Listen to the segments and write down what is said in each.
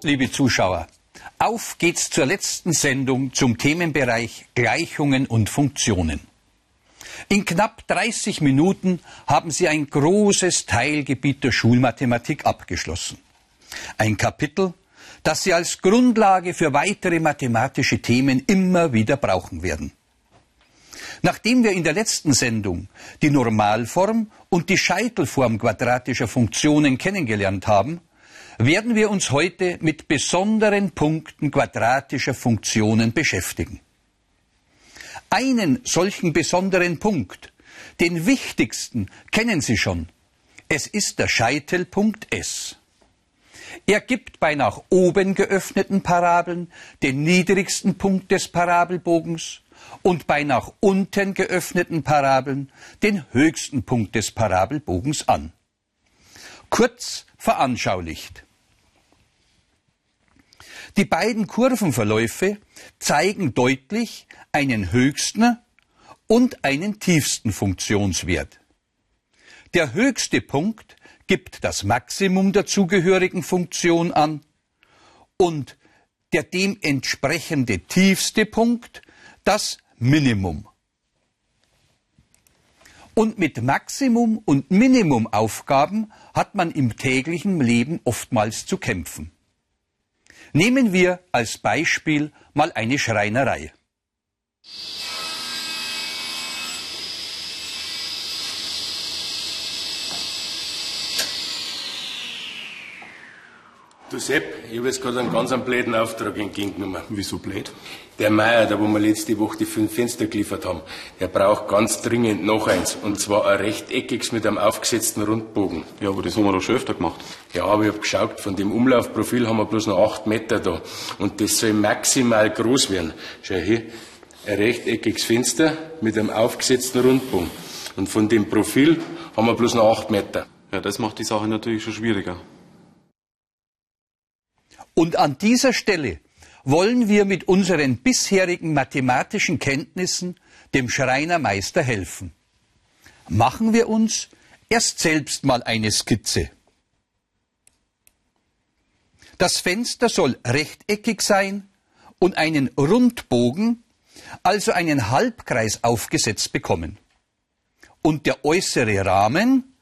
Hallo, liebe Zuschauer. Auf geht's zur letzten Sendung zum Themenbereich Gleichungen und Funktionen. In knapp 30 Minuten haben Sie ein großes Teilgebiet der Schulmathematik abgeschlossen. Ein Kapitel, das Sie als Grundlage für weitere mathematische Themen immer wieder brauchen werden. Nachdem wir in der letzten Sendung die Normalform und die Scheitelform quadratischer Funktionen kennengelernt haben, werden wir uns heute mit besonderen Punkten quadratischer Funktionen beschäftigen. Einen solchen besonderen Punkt, den wichtigsten, kennen Sie schon. Es ist der Scheitelpunkt S. Er gibt bei nach oben geöffneten Parabeln den niedrigsten Punkt des Parabelbogens und bei nach unten geöffneten Parabeln den höchsten Punkt des Parabelbogens an. Kurz veranschaulicht. Die beiden Kurvenverläufe zeigen deutlich einen höchsten und einen tiefsten Funktionswert. Der höchste Punkt gibt das Maximum der zugehörigen Funktion an und der dem entsprechende tiefste Punkt das Minimum. Und mit Maximum und Minimumaufgaben hat man im täglichen Leben oftmals zu kämpfen. Nehmen wir als Beispiel mal eine Schreinerei. Du Sepp, ich habe jetzt gerade einen ganz einen blöden Auftrag entgegengenommen. Wieso blöd? Der Meier, da wo wir letzte Woche die fünf Fenster geliefert haben, der braucht ganz dringend noch eins. Und zwar ein rechteckiges mit einem aufgesetzten Rundbogen. Ja, aber das haben wir doch schon öfter gemacht. Ja, aber ich habe geschaut, von dem Umlaufprofil haben wir bloß noch acht Meter da. Und das soll maximal groß werden. Schau hier, ein rechteckiges Fenster mit einem aufgesetzten Rundbogen. Und von dem Profil haben wir bloß noch acht Meter. Ja, das macht die Sache natürlich schon schwieriger. Und an dieser Stelle wollen wir mit unseren bisherigen mathematischen Kenntnissen dem Schreinermeister helfen. Machen wir uns erst selbst mal eine Skizze. Das Fenster soll rechteckig sein und einen Rundbogen, also einen Halbkreis aufgesetzt bekommen. Und der äußere Rahmen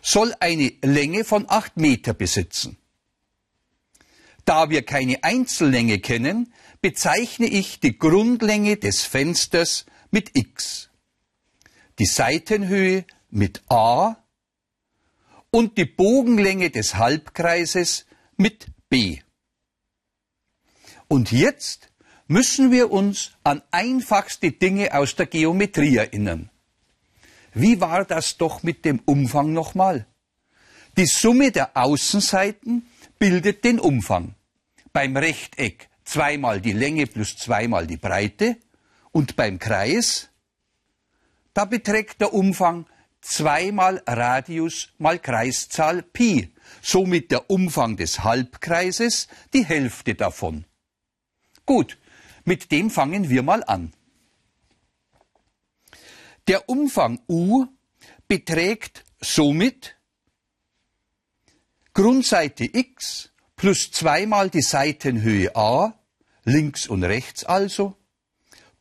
soll eine Länge von acht Meter besitzen. Da wir keine Einzellänge kennen, bezeichne ich die Grundlänge des Fensters mit x, die Seitenhöhe mit a und die Bogenlänge des Halbkreises mit b. Und jetzt müssen wir uns an einfachste Dinge aus der Geometrie erinnern. Wie war das doch mit dem Umfang nochmal? Die Summe der Außenseiten bildet den Umfang. Beim Rechteck zweimal die Länge plus zweimal die Breite und beim Kreis, da beträgt der Umfang zweimal Radius mal Kreiszahl Pi, somit der Umfang des Halbkreises die Hälfte davon. Gut, mit dem fangen wir mal an. Der Umfang U beträgt somit Grundseite x plus zweimal die Seitenhöhe a, links und rechts also,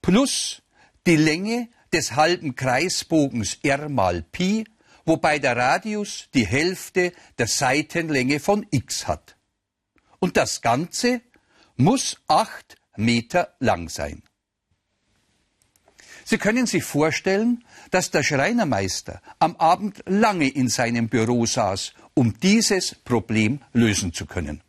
plus die Länge des halben Kreisbogens r mal Pi, wobei der Radius die Hälfte der Seitenlänge von x hat. Und das Ganze muss acht Meter lang sein. Sie können sich vorstellen, dass der Schreinermeister am Abend lange in seinem Büro saß, um dieses Problem lösen zu können.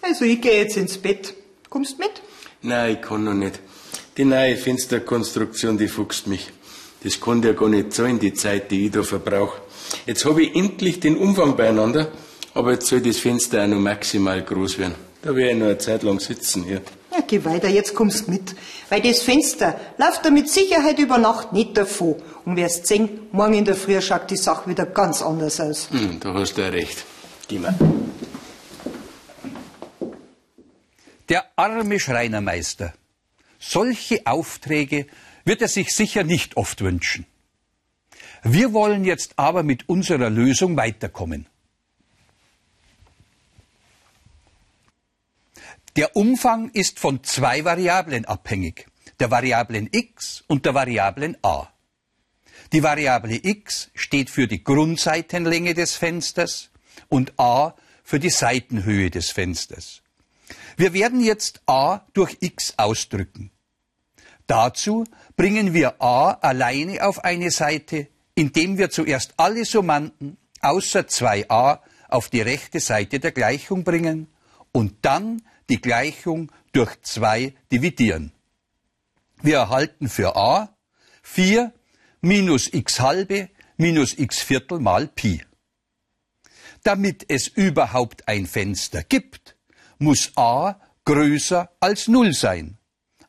Also ich gehe jetzt ins Bett. Kommst mit? Nein, ich kann noch nicht. Die neue Fensterkonstruktion, die fuchst mich. Das kann der gar nicht zahlen, die Zeit, die ich da verbrauche. Jetzt habe ich endlich den Umfang beieinander, aber jetzt soll das Fenster auch noch maximal groß werden. Da werde ich noch eine Zeit lang sitzen hier. Ja, geh weiter, jetzt kommst mit. Weil das Fenster läuft da mit Sicherheit über Nacht nicht davon. Und wirst sehen, morgen in der Früh schaut die Sache wieder ganz anders aus. Hm, da hast du ja recht. Geh mal. Der arme Schreinermeister. Solche Aufträge wird er sich sicher nicht oft wünschen. Wir wollen jetzt aber mit unserer Lösung weiterkommen. Der Umfang ist von zwei Variablen abhängig, der Variablen x und der Variablen a. Die Variable x steht für die Grundseitenlänge des Fensters und a für die Seitenhöhe des Fensters. Wir werden jetzt a durch x ausdrücken. Dazu bringen wir a alleine auf eine Seite, indem wir zuerst alle Summanden außer 2a auf die rechte Seite der Gleichung bringen und dann die Gleichung durch 2 dividieren. Wir erhalten für a 4 minus x halbe minus x Viertel mal Pi. Damit es überhaupt ein Fenster gibt, muss a größer als 0 sein.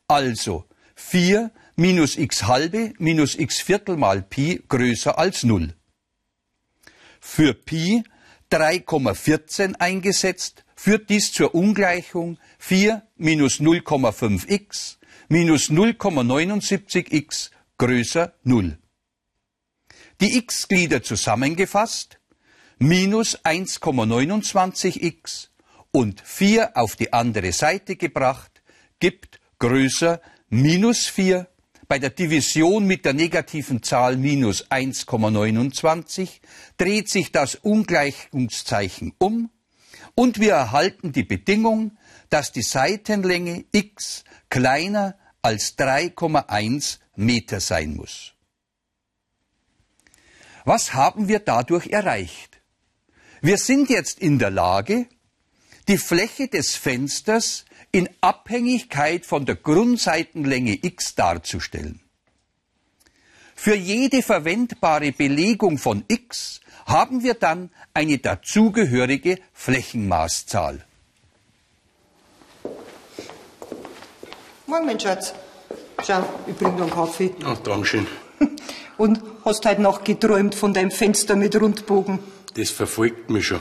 Also 4 minus x halbe minus x Viertel mal Pi größer als 0. Für Pi 3,14 eingesetzt, führt dies zur Ungleichung 4 minus 0,5x minus 0,79x größer 0. Die x-Glieder zusammengefasst minus 1,29x und 4 auf die andere Seite gebracht gibt größer minus 4 bei der Division mit der negativen Zahl minus 1,29 dreht sich das Ungleichungszeichen um und wir erhalten die Bedingung, dass die Seitenlänge x kleiner als 3,1 Meter sein muss. Was haben wir dadurch erreicht? Wir sind jetzt in der Lage, die Fläche des Fensters in Abhängigkeit von der Grundseitenlänge x darzustellen. Für jede verwendbare Belegung von x haben wir dann eine dazugehörige Flächenmaßzahl. Morgen, mein Schatz. Schau, ich bring dir einen Kaffee. Ach, Dankeschön. Und hast heute Nacht geträumt von deinem Fenster mit Rundbogen? Das verfolgt mich schon.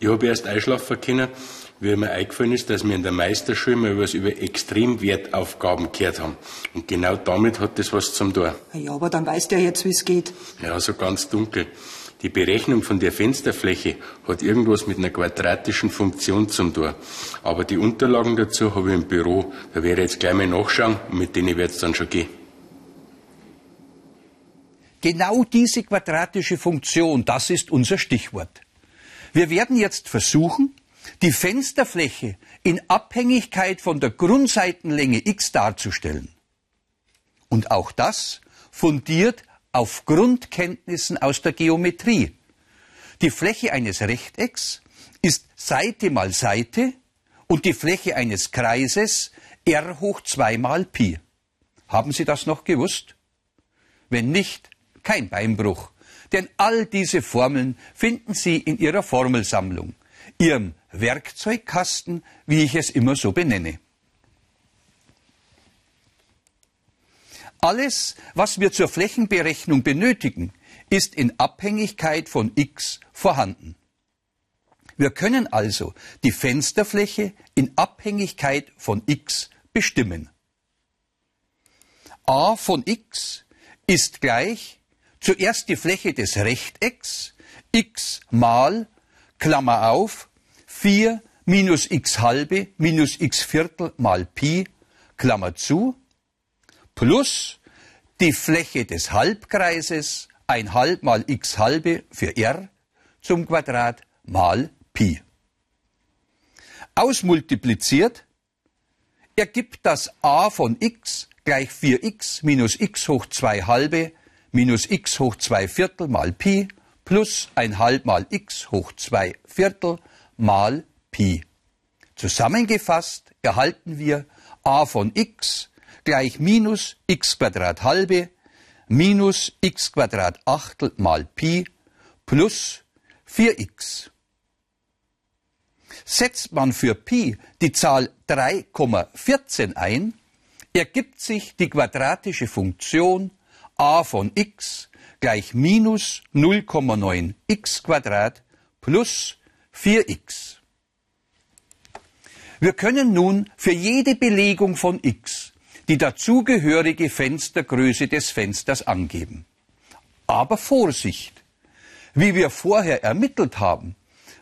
Ich habe erst einschlafen können, wie mir eingefallen ist, dass wir in der Meisterschule mal was über Extremwertaufgaben gehört haben. Und genau damit hat das was zum tun. Ja, aber dann weißt du ja jetzt, wie es geht. Ja, so ganz dunkel. Die Berechnung von der Fensterfläche hat irgendwas mit einer quadratischen Funktion zum tun. Aber die Unterlagen dazu habe ich im Büro. Da werde ich jetzt gleich mal nachschauen und mit denen wird es dann schon gehen. Genau diese quadratische Funktion, das ist unser Stichwort. Wir werden jetzt versuchen, die Fensterfläche in Abhängigkeit von der Grundseitenlänge x darzustellen. Und auch das fundiert auf Grundkenntnissen aus der Geometrie. Die Fläche eines Rechtecks ist Seite mal Seite und die Fläche eines Kreises r hoch 2 mal Pi. Haben Sie das noch gewusst? Wenn nicht, kein Beinbruch, denn all diese Formeln finden Sie in Ihrer Formelsammlung, Ihrem Werkzeugkasten, wie ich es immer so benenne. Alles, was wir zur Flächenberechnung benötigen, ist in Abhängigkeit von x vorhanden. Wir können also die Fensterfläche in Abhängigkeit von x bestimmen. a von x ist gleich zuerst die Fläche des Rechtecks x mal Klammer auf 4 minus x halbe minus x Viertel mal Pi Klammer zu plus die Fläche des Halbkreises, ein Halb mal x halbe für r zum Quadrat mal Pi. Ausmultipliziert ergibt das a von x gleich 4x minus x hoch 2 halbe minus x hoch 2 Viertel mal Pi plus ein Halb mal x hoch 2 Viertel mal Pi. Zusammengefasst erhalten wir a von x gleich minus x halbe minus x Achtel mal Pi plus 4x. Setzt man für Pi die Zahl 3,14 ein, ergibt sich die quadratische Funktion a von x gleich minus 0,9 x Quadrat plus 4x. Wir können nun für jede Belegung von x die dazugehörige Fenstergröße des Fensters angeben. Aber Vorsicht! Wie wir vorher ermittelt haben,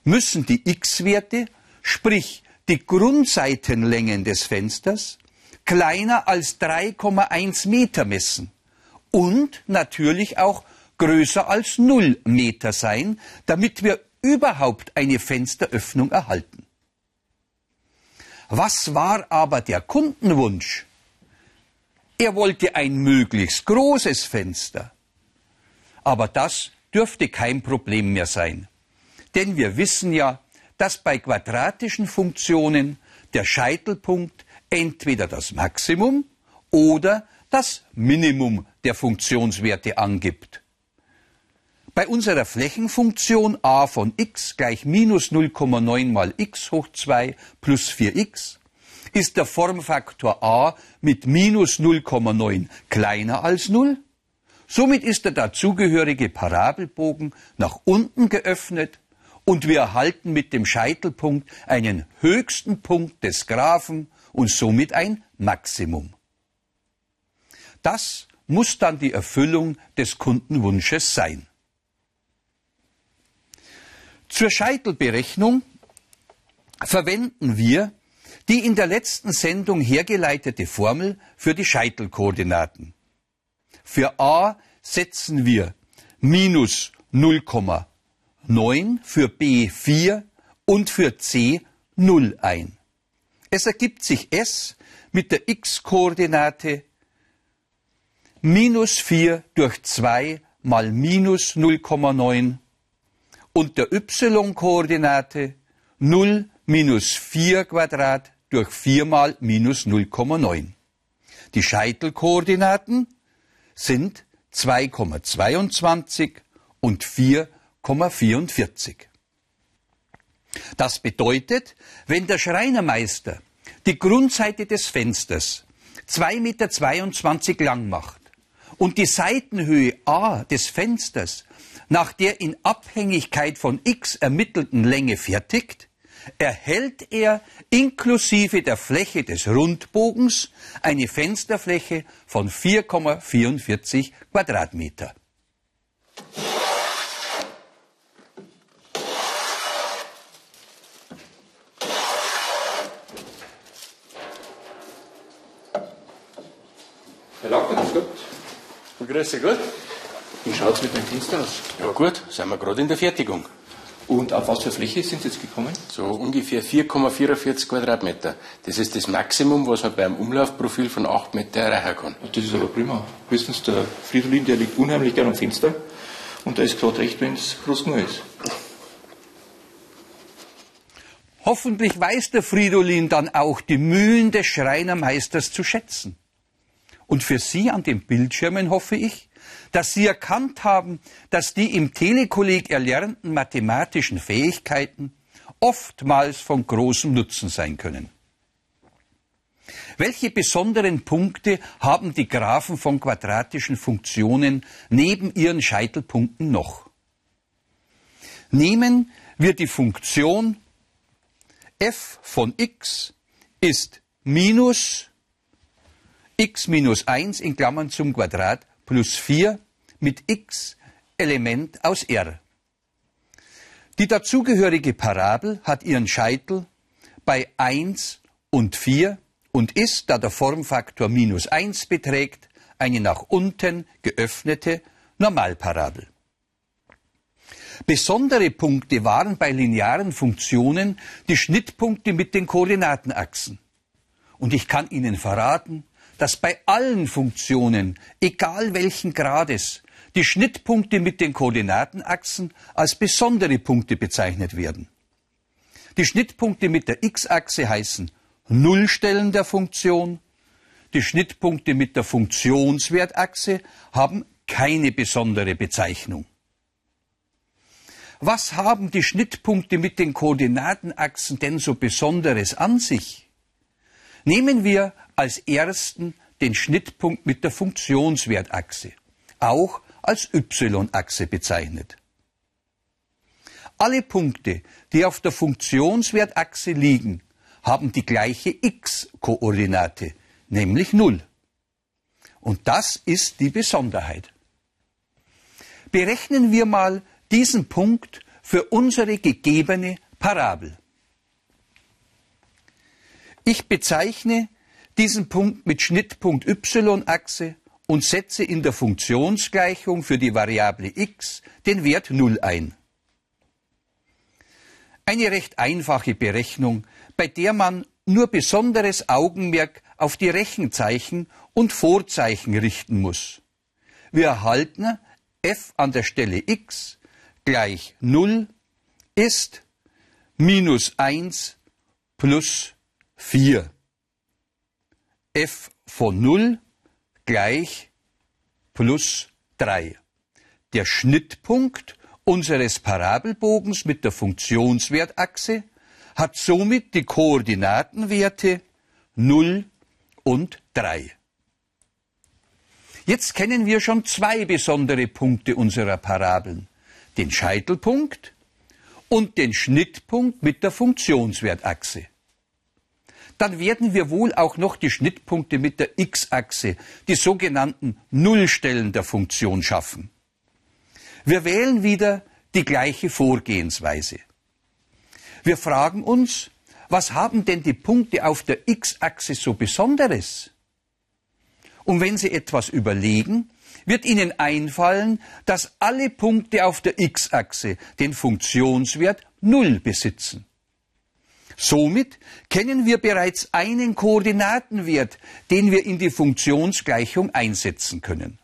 müssen die x-Werte, sprich die Grundseitenlängen des Fensters, kleiner als 3,1 Meter messen und natürlich auch größer als 0 Meter sein, damit wir überhaupt eine Fensteröffnung erhalten. Was war aber der Kundenwunsch? Er wollte ein möglichst großes Fenster. Aber das dürfte kein Problem mehr sein. Denn wir wissen ja, dass bei quadratischen Funktionen der Scheitelpunkt entweder das Maximum oder das Minimum der Funktionswerte angibt. Bei unserer Flächenfunktion a von x gleich minus 0,9 mal x hoch 2 plus 4x ist der Formfaktor a mit minus 0,9 kleiner als 0. Somit ist der dazugehörige Parabelbogen nach unten geöffnet und wir erhalten mit dem Scheitelpunkt einen höchsten Punkt des Graphen und somit ein Maximum. Das muss dann die Erfüllung des Kundenwunsches sein. Zur Scheitelberechnung verwenden wir die in der letzten Sendung hergeleitete Formel für die Scheitelkoordinaten. Für a setzen wir minus 0,9, für b 4 und für c 0 ein. Es ergibt sich s mit der x-Koordinate minus 4 durch 2 mal minus 0,9 und der y-Koordinate 0 minus 4 Quadrat durch 4 mal minus 0,9. Die Scheitelkoordinaten sind 2,22 und 4,44. Das bedeutet, wenn der Schreinermeister die Grundseite des Fensters 2,22 Meter lang macht und die Seitenhöhe A des Fensters nach der in Abhängigkeit von x ermittelten Länge fertigt, erhält er inklusive der Fläche des Rundbogens eine Fensterfläche von 4,44 Quadratmeter. Herr Lackner, grüß Gott. Grüß dich, gut? Wie schaut es mit meinem Fenster aus? Ja gut, sind wir gerade in der Fertigung. Und auf was für Fläche sind Sie jetzt gekommen? So ungefähr 4,44 Quadratmeter. Das ist das Maximum, was man beim Umlaufprofil von 8 Meter erreichen kann. Das ist aber prima. Höchstens der Fridolin, der liegt unheimlich gern am Fenster. Und da ist gerade recht, wenn es groß genug ist. Hoffentlich weiß der Fridolin dann auch die Mühen des Schreinermeisters zu schätzen. Und für Sie an den Bildschirmen hoffe ich, dass Sie erkannt haben, dass die im Telekolleg erlernten mathematischen Fähigkeiten oftmals von großem Nutzen sein können. Welche besonderen Punkte haben die Graphen von quadratischen Funktionen neben ihren Scheitelpunkten noch? Nehmen wir die Funktion f von x ist minus x minus 1 in Klammern zum Quadrat plus 4 mit x Element aus R. Die dazugehörige Parabel hat ihren Scheitel bei 1 und 4 und ist, da der Formfaktor minus 1 beträgt, eine nach unten geöffnete Normalparabel. Besondere Punkte waren bei linearen Funktionen die Schnittpunkte mit den Koordinatenachsen. Und ich kann Ihnen verraten, dass bei allen Funktionen, egal welchen Grades, die Schnittpunkte mit den Koordinatenachsen als besondere Punkte bezeichnet werden. Die Schnittpunkte mit der x-Achse heißen Nullstellen der Funktion, die Schnittpunkte mit der Funktionswertachse haben keine besondere Bezeichnung. Was haben die Schnittpunkte mit den Koordinatenachsen denn so Besonderes an sich? Nehmen wir als ersten den Schnittpunkt mit der Funktionswertachse, auch als y-Achse bezeichnet. Alle Punkte, die auf der Funktionswertachse liegen, haben die gleiche x-Koordinate, nämlich 0. Und das ist die Besonderheit. Berechnen wir mal diesen Punkt für unsere gegebene Parabel. Ich bezeichne diesen Punkt mit Schnittpunkt y-Achse und setze in der Funktionsgleichung für die Variable x den Wert 0 ein. Eine recht einfache Berechnung, bei der man nur besonderes Augenmerk auf die Rechenzeichen und Vorzeichen richten muss. Wir erhalten f an der Stelle x gleich 0 ist minus 1 plus 4. f von 0 gleich plus 3. Der Schnittpunkt unseres Parabelbogens mit der Funktionswertachse hat somit die Koordinatenwerte 0 und 3. Jetzt kennen wir schon zwei besondere Punkte unserer Parabeln. Den Scheitelpunkt und den Schnittpunkt mit der Funktionswertachse. Dann werden wir wohl auch noch die Schnittpunkte mit der x-Achse, die sogenannten Nullstellen der Funktion schaffen. Wir wählen wieder die gleiche Vorgehensweise. Wir fragen uns, was haben denn die Punkte auf der x-Achse so Besonderes? Und wenn Sie etwas überlegen, wird Ihnen einfallen, dass alle Punkte auf der x-Achse den Funktionswert 0 besitzen. Somit kennen wir bereits einen Koordinatenwert, den wir in die Funktionsgleichung einsetzen können.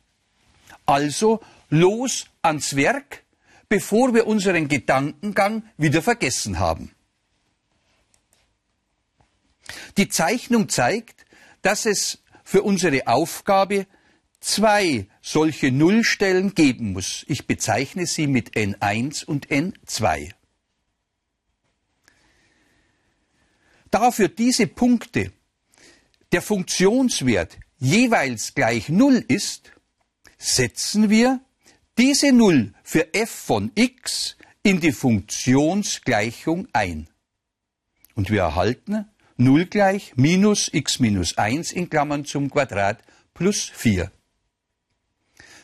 Also los ans Werk, bevor wir unseren Gedankengang wieder vergessen haben. Die Zeichnung zeigt, dass es für unsere Aufgabe zwei solche Nullstellen geben muss. Ich bezeichne sie mit N1 und N2. Da für diese Punkte der Funktionswert jeweils gleich Null ist, setzen wir diese Null für f von x in die Funktionsgleichung ein. Und wir erhalten 0 gleich minus x minus 1 in Klammern zum Quadrat plus 4.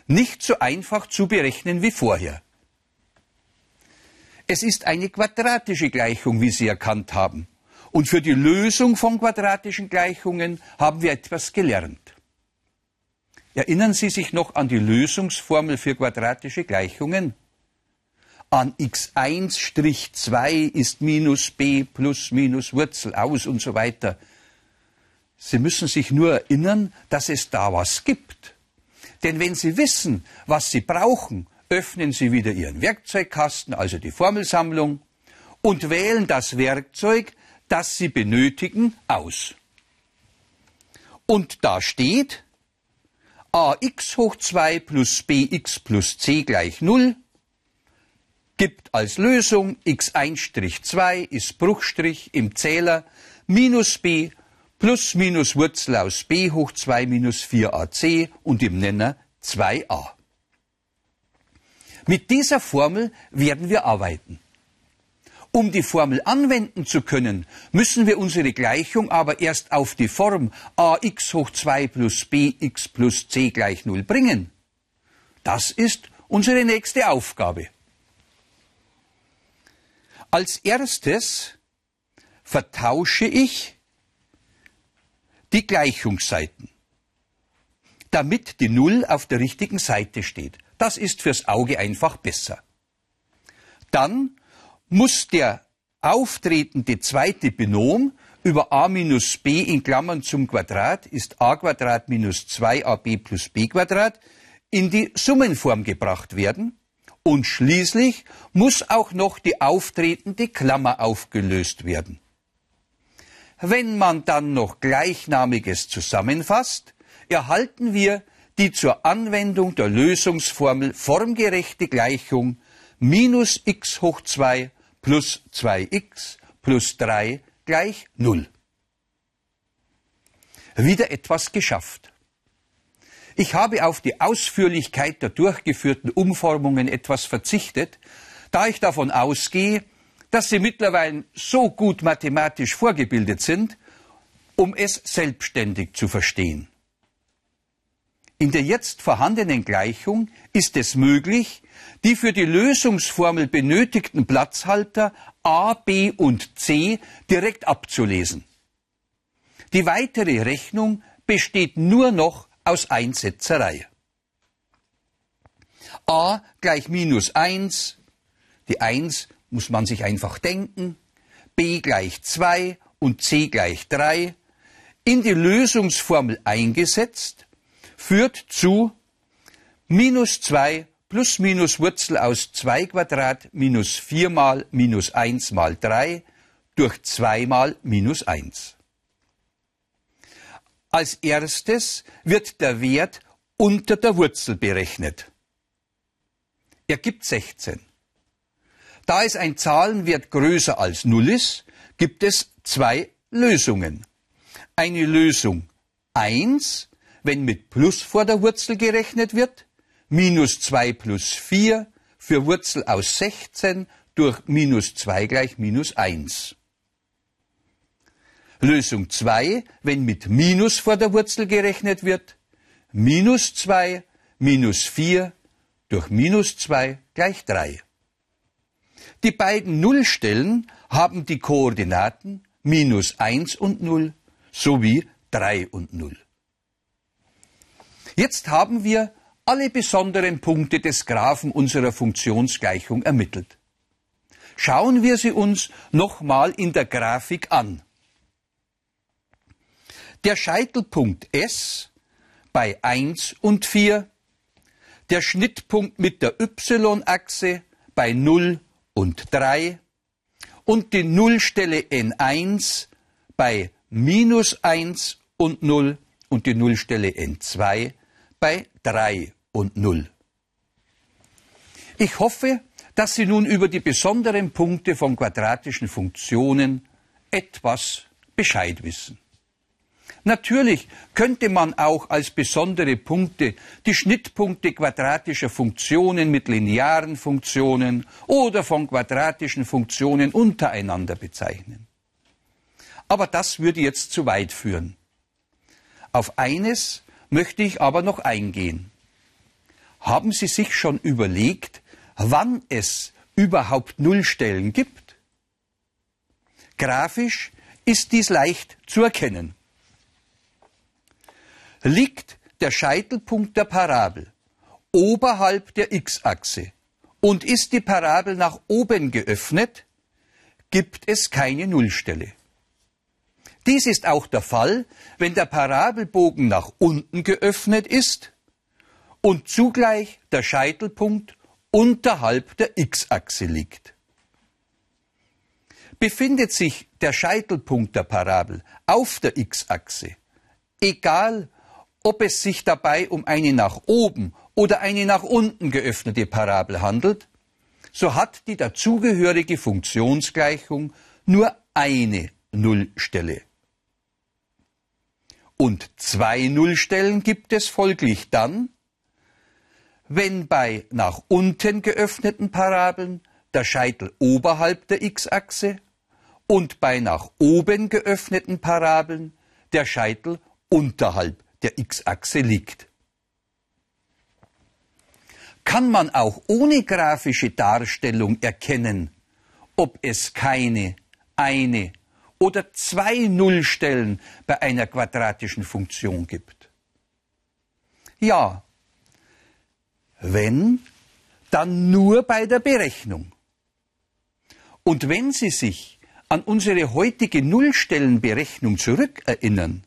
Nicht so einfach zu berechnen wie vorher. Es ist eine quadratische Gleichung, wie Sie erkannt haben. Und für die Lösung von quadratischen Gleichungen haben wir etwas gelernt. Erinnern Sie sich noch an die Lösungsformel für quadratische Gleichungen? An x1-2 ist minus b plus minus Wurzel aus und so weiter. Sie müssen sich nur erinnern, dass es da was gibt. Denn wenn Sie wissen, was Sie brauchen, öffnen Sie wieder Ihren Werkzeugkasten, also die Formelsammlung, und wählen das Werkzeug, das Sie benötigen, aus. Und da steht ax hoch 2 plus bx plus c gleich 0 gibt als Lösung x1-2 ist Bruchstrich im Zähler minus b plus minus Wurzel aus b hoch 2 minus 4ac und im Nenner 2a. Mit dieser Formel werden wir arbeiten. Um die Formel anwenden zu können, müssen wir unsere Gleichung aber erst auf die Form ax hoch 2 plus bx plus c gleich 0 bringen. Das ist unsere nächste Aufgabe. Als erstes vertausche ich die Gleichungsseiten, damit die Null auf der richtigen Seite steht. Das ist fürs Auge einfach besser. Dann muss der auftretende zweite Binom über a minus b in Klammern zum Quadrat ist a Quadrat minus 2ab plus b Quadrat in die Summenform gebracht werden. Und schließlich muss auch noch die auftretende Klammer aufgelöst werden. Wenn man dann noch Gleichnamiges zusammenfasst, erhalten wir die zur Anwendung der Lösungsformel formgerechte Gleichung minus x hoch 2 plus 2x plus 3 gleich 0. Wieder etwas geschafft. Ich habe auf die Ausführlichkeit der durchgeführten Umformungen etwas verzichtet, da ich davon ausgehe, dass Sie mittlerweile so gut mathematisch vorgebildet sind, um es selbstständig zu verstehen. In der jetzt vorhandenen Gleichung ist es möglich, die für die Lösungsformel benötigten Platzhalter a, b und c direkt abzulesen. Die weitere Rechnung besteht nur noch aus Einsetzerei. a gleich minus 1, die 1 muss man sich einfach denken, b gleich 2 und c gleich 3, in die Lösungsformel eingesetzt, führt zu minus 2 plus minus Wurzel aus 2 Quadrat minus 4 mal minus 1 mal 3 durch 2 mal minus 1. Als erstes wird der Wert unter der Wurzel berechnet. Er gibt 16. Da es ein Zahlenwert größer als 0 ist, gibt es zwei Lösungen. Eine Lösung 1, wenn mit Plus vor der Wurzel gerechnet wird, minus 2 plus 4 für Wurzel aus 16 durch minus 2 gleich minus 1. Lösung 2, wenn mit Minus vor der Wurzel gerechnet wird, minus 2 minus 4 durch minus 2 gleich 3. Die beiden Nullstellen haben die Koordinaten minus 1 und 0 sowie 3 und 0. Jetzt haben wir alle besonderen Punkte des Graphen unserer Funktionsgleichung ermittelt. Schauen wir sie uns nochmal in der Grafik an. Der Scheitelpunkt S bei 1 und 4, der Schnittpunkt mit der y-Achse bei 0 und 3 und die Nullstelle N1 bei minus 1 und 0 und die Nullstelle N2 bei 3 und 0. Ich hoffe, dass Sie nun über die besonderen Punkte von quadratischen Funktionen etwas Bescheid wissen. Natürlich könnte man auch als besondere Punkte die Schnittpunkte quadratischer Funktionen mit linearen Funktionen oder von quadratischen Funktionen untereinander bezeichnen. Aber das würde jetzt zu weit führen. Auf eines möchte ich aber noch eingehen. Haben Sie sich schon überlegt, wann es überhaupt Nullstellen gibt? Grafisch ist dies leicht zu erkennen liegt der Scheitelpunkt der Parabel oberhalb der x-Achse und ist die Parabel nach oben geöffnet, gibt es keine Nullstelle. Dies ist auch der Fall, wenn der Parabelbogen nach unten geöffnet ist und zugleich der Scheitelpunkt unterhalb der x-Achse liegt. Befindet sich der Scheitelpunkt der Parabel auf der x-Achse, egal ob es sich dabei um eine nach oben oder eine nach unten geöffnete Parabel handelt, so hat die dazugehörige Funktionsgleichung nur eine Nullstelle. Und zwei Nullstellen gibt es folglich dann, wenn bei nach unten geöffneten Parabeln der Scheitel oberhalb der x-Achse und bei nach oben geöffneten Parabeln der Scheitel unterhalb der x-Achse liegt. Kann man auch ohne grafische Darstellung erkennen, ob es keine, eine oder zwei Nullstellen bei einer quadratischen Funktion gibt? Ja, wenn, dann nur bei der Berechnung. Und wenn Sie sich an unsere heutige Nullstellenberechnung zurückerinnern,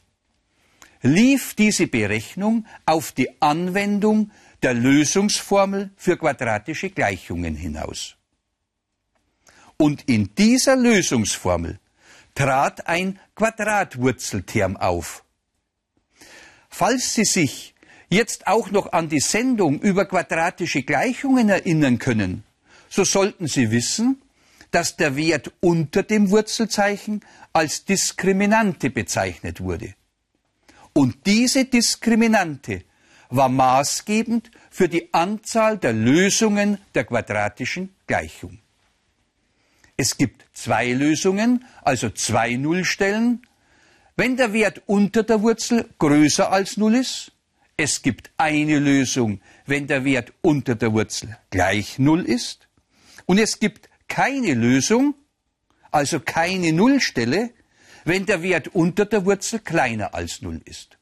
lief diese Berechnung auf die Anwendung der Lösungsformel für quadratische Gleichungen hinaus. Und in dieser Lösungsformel trat ein Quadratwurzelterm auf. Falls Sie sich jetzt auch noch an die Sendung über quadratische Gleichungen erinnern können, so sollten Sie wissen, dass der Wert unter dem Wurzelzeichen als Diskriminante bezeichnet wurde. Und diese Diskriminante war maßgebend für die Anzahl der Lösungen der quadratischen Gleichung. Es gibt zwei Lösungen, also zwei Nullstellen. Wenn der Wert unter der Wurzel größer als Null ist, es gibt eine Lösung, wenn der Wert unter der Wurzel gleich Null ist. Und es gibt keine Lösung, also keine Nullstelle, wenn der Wert unter der Wurzel kleiner als Null ist.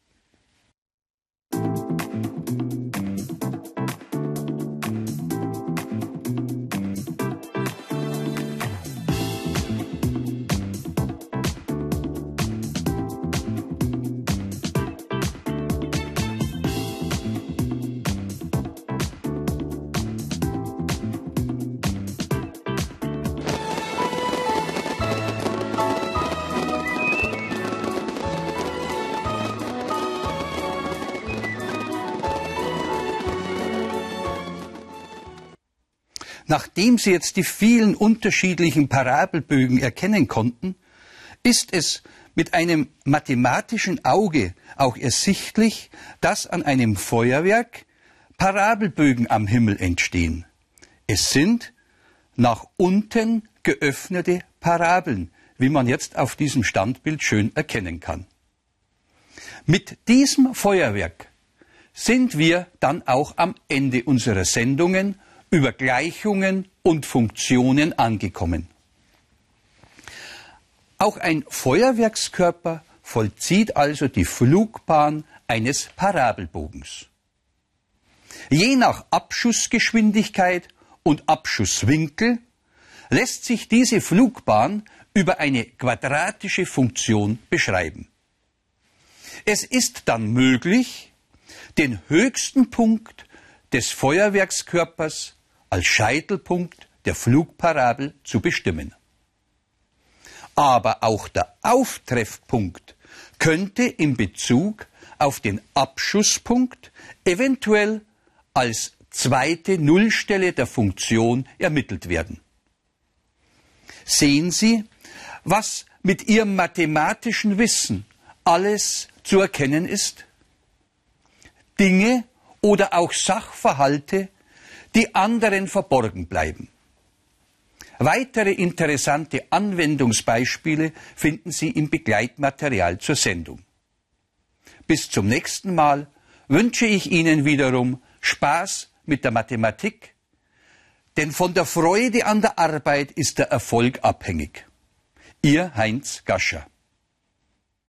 Nachdem Sie jetzt die vielen unterschiedlichen Parabelbögen erkennen konnten, ist es mit einem mathematischen Auge auch ersichtlich, dass an einem Feuerwerk Parabelbögen am Himmel entstehen. Es sind nach unten geöffnete Parabeln, wie man jetzt auf diesem Standbild schön erkennen kann. Mit diesem Feuerwerk sind wir dann auch am Ende unserer Sendungen über Gleichungen und Funktionen angekommen. Auch ein Feuerwerkskörper vollzieht also die Flugbahn eines Parabelbogens. Je nach Abschussgeschwindigkeit und Abschusswinkel lässt sich diese Flugbahn über eine quadratische Funktion beschreiben. Es ist dann möglich, den höchsten Punkt des Feuerwerkskörpers als Scheitelpunkt der Flugparabel zu bestimmen. Aber auch der Auftreffpunkt könnte in Bezug auf den Abschusspunkt eventuell als zweite Nullstelle der Funktion ermittelt werden. Sehen Sie, was mit Ihrem mathematischen Wissen alles zu erkennen ist? Dinge oder auch Sachverhalte, die anderen verborgen bleiben. Weitere interessante Anwendungsbeispiele finden Sie im Begleitmaterial zur Sendung. Bis zum nächsten Mal wünsche ich Ihnen wiederum Spaß mit der Mathematik, denn von der Freude an der Arbeit ist der Erfolg abhängig. Ihr Heinz Gascher